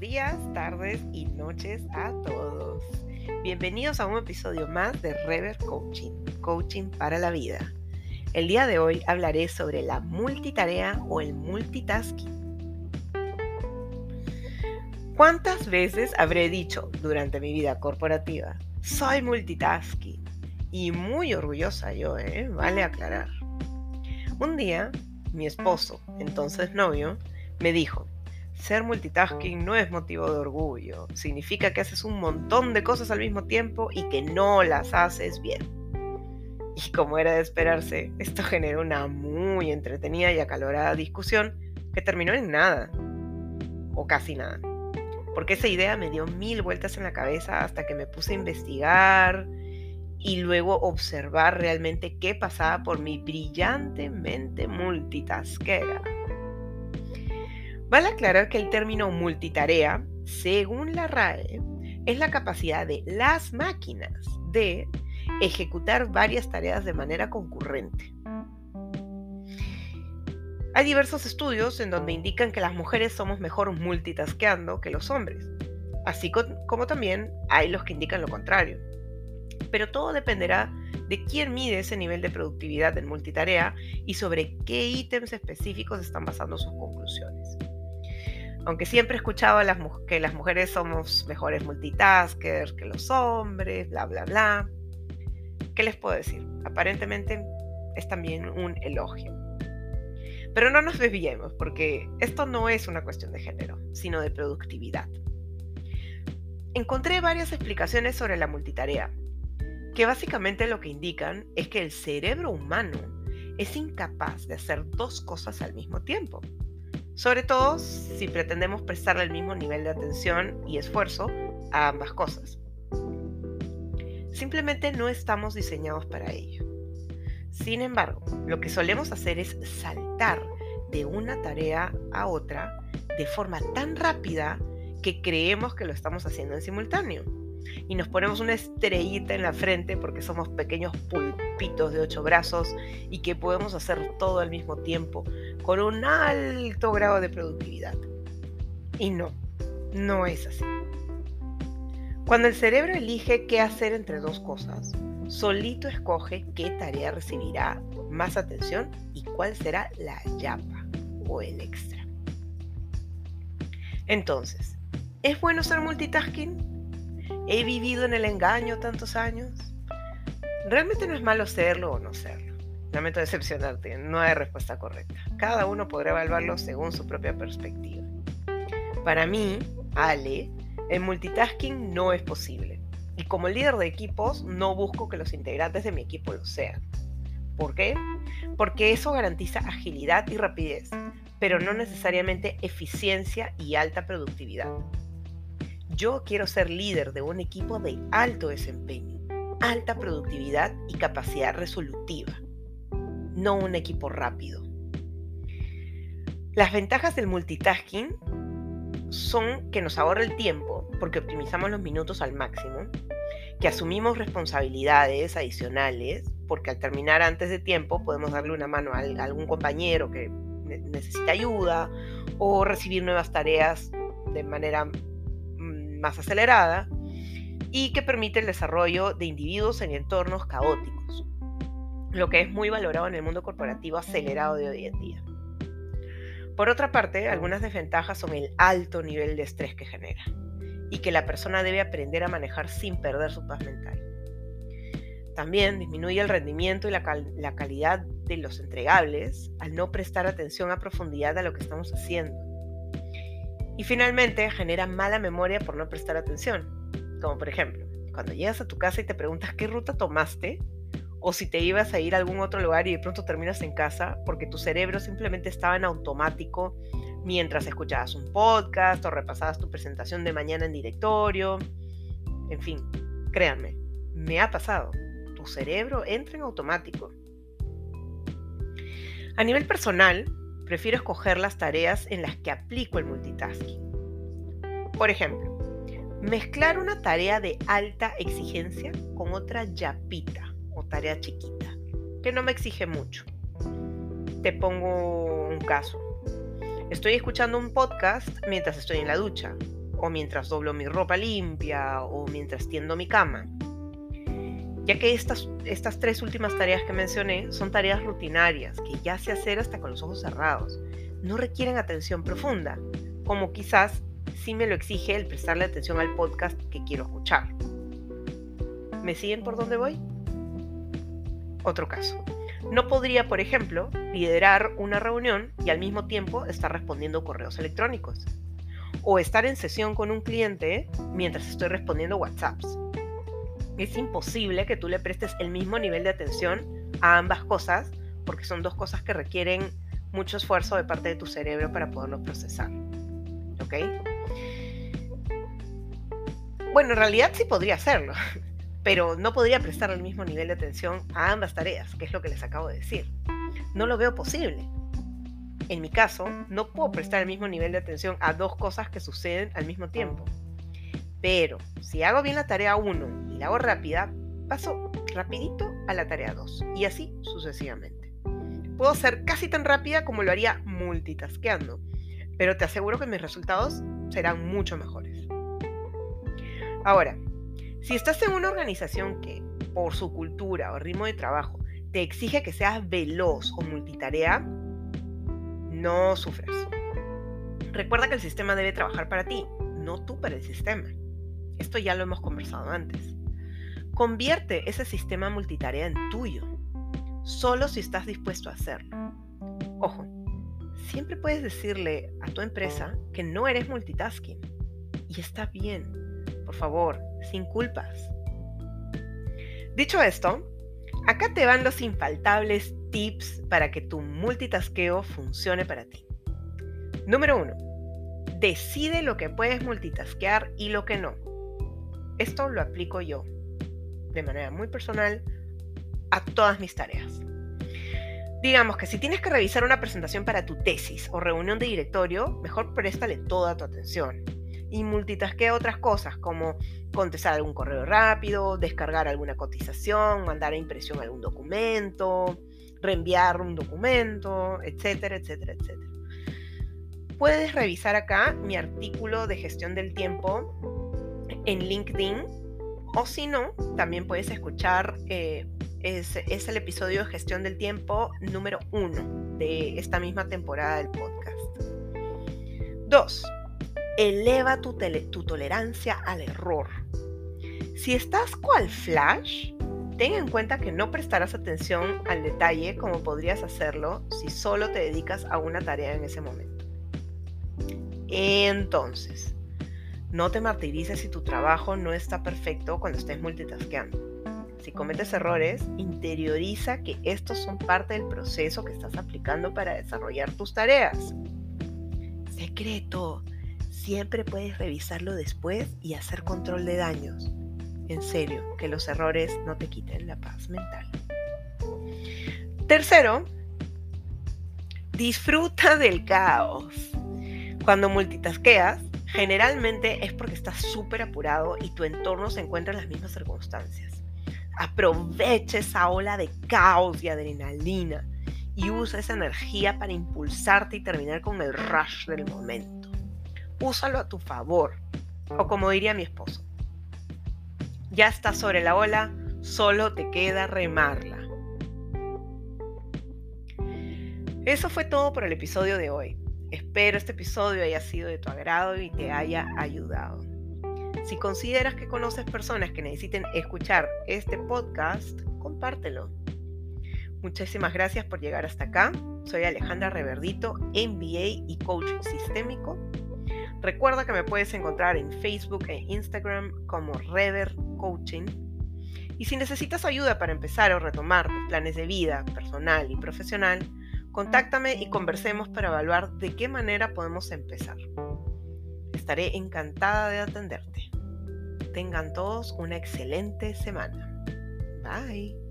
días, tardes y noches a todos. Bienvenidos a un episodio más de Rever Coaching, Coaching para la Vida. El día de hoy hablaré sobre la multitarea o el multitasking. ¿Cuántas veces habré dicho durante mi vida corporativa, soy multitasking? Y muy orgullosa yo, ¿eh? Vale aclarar. Un día, mi esposo, entonces novio, me dijo, ser multitasking no es motivo de orgullo, significa que haces un montón de cosas al mismo tiempo y que no las haces bien. Y como era de esperarse, esto generó una muy entretenida y acalorada discusión que terminó en nada, o casi nada. Porque esa idea me dio mil vueltas en la cabeza hasta que me puse a investigar y luego observar realmente qué pasaba por mi brillante mente multitaskera. Vale aclarar que el término multitarea, según la RAE, es la capacidad de las máquinas de ejecutar varias tareas de manera concurrente. Hay diversos estudios en donde indican que las mujeres somos mejor multitaskeando que los hombres, así como también hay los que indican lo contrario. Pero todo dependerá de quién mide ese nivel de productividad en multitarea y sobre qué ítems específicos están basando sus conclusiones aunque siempre he escuchado que las mujeres somos mejores multitaskers que los hombres, bla, bla, bla. ¿Qué les puedo decir? Aparentemente es también un elogio. Pero no nos desviemos, porque esto no es una cuestión de género, sino de productividad. Encontré varias explicaciones sobre la multitarea, que básicamente lo que indican es que el cerebro humano es incapaz de hacer dos cosas al mismo tiempo sobre todo si pretendemos prestarle el mismo nivel de atención y esfuerzo a ambas cosas. Simplemente no estamos diseñados para ello. Sin embargo, lo que solemos hacer es saltar de una tarea a otra de forma tan rápida que creemos que lo estamos haciendo en simultáneo y nos ponemos una estrellita en la frente porque somos pequeños pulpitos de ocho brazos y que podemos hacer todo al mismo tiempo con un alto grado de productividad. Y no, no es así. Cuando el cerebro elige qué hacer entre dos cosas, solito escoge qué tarea recibirá más atención y cuál será la yapa o el extra. Entonces, ¿es bueno ser multitasking? ¿He vivido en el engaño tantos años? Realmente no es malo serlo o no serlo. Lamento decepcionarte, no hay respuesta correcta. Cada uno podrá evaluarlo según su propia perspectiva. Para mí, Ale, el multitasking no es posible. Y como líder de equipos, no busco que los integrantes de mi equipo lo sean. ¿Por qué? Porque eso garantiza agilidad y rapidez, pero no necesariamente eficiencia y alta productividad. Yo quiero ser líder de un equipo de alto desempeño, alta productividad y capacidad resolutiva, no un equipo rápido. Las ventajas del multitasking son que nos ahorra el tiempo porque optimizamos los minutos al máximo, que asumimos responsabilidades adicionales porque al terminar antes de tiempo podemos darle una mano a algún compañero que necesita ayuda o recibir nuevas tareas de manera más acelerada y que permite el desarrollo de individuos en entornos caóticos, lo que es muy valorado en el mundo corporativo acelerado de hoy en día. Por otra parte, algunas desventajas son el alto nivel de estrés que genera y que la persona debe aprender a manejar sin perder su paz mental. También disminuye el rendimiento y la, calidad de los entregables al no prestar atención a profundidad a lo que estamos haciendo y finalmente genera mala memoria por no prestar atención. Como por ejemplo, cuando llegas a tu casa y te preguntas qué ruta tomaste, o si te ibas a ir a algún otro lugar y de pronto terminas en casa porque tu cerebro simplemente estaba en automático mientras escuchabas un podcast o repasabas tu presentación de mañana en directorio. En fin, créanme, me ha pasado. Tu cerebro entra en automático. A nivel personal, prefiero escoger las tareas en las que aplico el multitasking. Por ejemplo, mezclar una tarea de alta exigencia con otra yapita o tarea chiquita, que no me exige mucho. Te pongo un caso. Estoy escuchando un podcast mientras estoy en la ducha o mientras doblo mi ropa limpia, o mientras tiendo mi cama. Ya que estas, estas tres últimas tareas que mencioné son tareas rutinarias que ya sé hacer hasta con los ojos cerrados. No requieren atención profunda, como quizás sí me lo exige el prestarle atención al podcast que quiero escuchar. ¿Me siguen por dónde voy? Otro caso. No podría, por ejemplo, liderar una reunión y al mismo tiempo estar respondiendo correos electrónicos. O estar en sesión con un cliente mientras estoy respondiendo WhatsApps. Es imposible que tú le prestes el mismo nivel de atención a ambas cosas porque son dos cosas que requieren mucho esfuerzo de parte de tu cerebro para poderlo procesar. ¿Ok? Bueno, en realidad sí podría hacerlo, pero no podría prestar el mismo nivel de atención a ambas tareas, que es lo que les acabo de decir. No lo veo posible. En mi caso, no puedo prestar el mismo nivel de atención a dos cosas que suceden al mismo tiempo. Pero si hago bien la tarea 1 y la hago rápida, paso rapidito a la tarea 2 y así sucesivamente. Puedo ser casi tan rápida como lo haría multitaskeando, pero te aseguro que mis resultados serán mucho mejores. Ahora, si estás en una organización que, por su cultura o ritmo de trabajo, te exige que seas veloz o multitarea, no sufres. Recuerda que el sistema debe trabajar para ti, no tú para el sistema. Esto ya lo hemos conversado antes. Convierte ese sistema multitarea en tuyo, solo si estás dispuesto a hacerlo. Ojo, siempre puedes decirle a tu empresa que no eres multitasking. Y está bien, por favor, sin culpas. Dicho esto, acá te van los infaltables tips para que tu multitaskeo funcione para ti. Número 1. Decide lo que puedes multitaskear y lo que no. Esto lo aplico yo, de manera muy personal, a todas mis tareas. Digamos que si tienes que revisar una presentación para tu tesis o reunión de directorio, mejor préstale toda tu atención y multitaskea otras cosas como contestar algún correo rápido, descargar alguna cotización, mandar a impresión algún documento, reenviar un documento, etcétera, etcétera, etcétera. Puedes revisar acá mi artículo de gestión del tiempo en LinkedIn o si no, también puedes escuchar, eh, es, el episodio de gestión del tiempo número uno de esta misma temporada del podcast. Dos, eleva tu, tolerancia al error. Si estás cual flash, ten en cuenta que no prestarás atención al detalle como podrías hacerlo si solo te dedicas a una tarea en ese momento. Entonces, no te martirices si tu trabajo no está perfecto cuando estés multitaskeando. Si cometes errores, interioriza que estos son parte del proceso que estás aplicando para desarrollar tus tareas. Secreto, Siempre puedes revisarlo después y hacer control de daños. En serio, que los errores no te quiten la paz mental. Tercero, disfruta del caos. Cuando multitasqueas, generalmente es porque estás súper apurado y tu entorno se encuentra en las mismas circunstancias. Aprovecha esa ola de caos y adrenalina y usa esa energía para impulsarte y terminar con el rush del momento úsalo a tu favor. O como diría mi esposo, ya estás sobre la ola, solo te queda remarla. Eso fue todo por el episodio de hoy. Espero este episodio haya sido de tu agrado y te haya ayudado. Si consideras que conoces personas que necesiten escuchar este podcast, compártelo. Muchísimas gracias por llegar hasta acá. Soy Alejandra Reverdito, MBA y coach sistémico Recuerda que me puedes encontrar en Facebook e Instagram como Rever Coaching. Y si necesitas ayuda para empezar o retomar tus planes de vida personal y profesional, contáctame y conversemos para evaluar de qué manera podemos empezar. Estaré encantada de atenderte. Tengan todos una excelente semana. Bye.